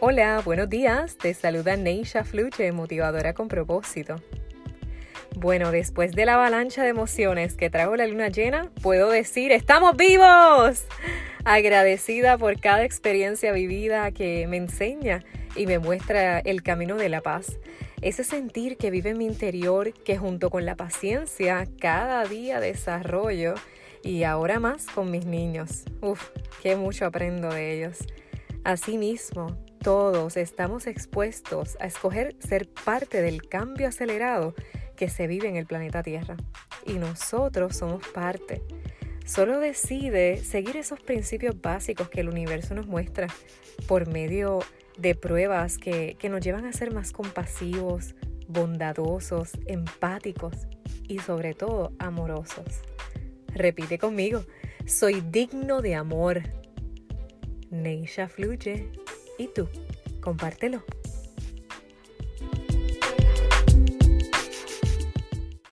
Hola, buenos días. Te saluda Neisha Fluche, motivadora con propósito. Bueno, después de la avalancha de emociones que trajo la luna llena, puedo decir, ¡estamos vivos! Agradecida por cada experiencia vivida que me enseña y me muestra el camino de la paz. Ese sentir que vive en mi interior, que junto con la paciencia cada día desarrollo y ahora más con mis niños. Uf, qué mucho aprendo de ellos. Asimismo, todos estamos expuestos a escoger ser parte del cambio acelerado que se vive en el planeta Tierra. Y nosotros somos parte. Solo decide seguir esos principios básicos que el universo nos muestra por medio de pruebas que, que nos llevan a ser más compasivos, bondadosos, empáticos y sobre todo amorosos. Repite conmigo, soy digno de amor. Neisha fluye. ¿Y tú? Compártelo.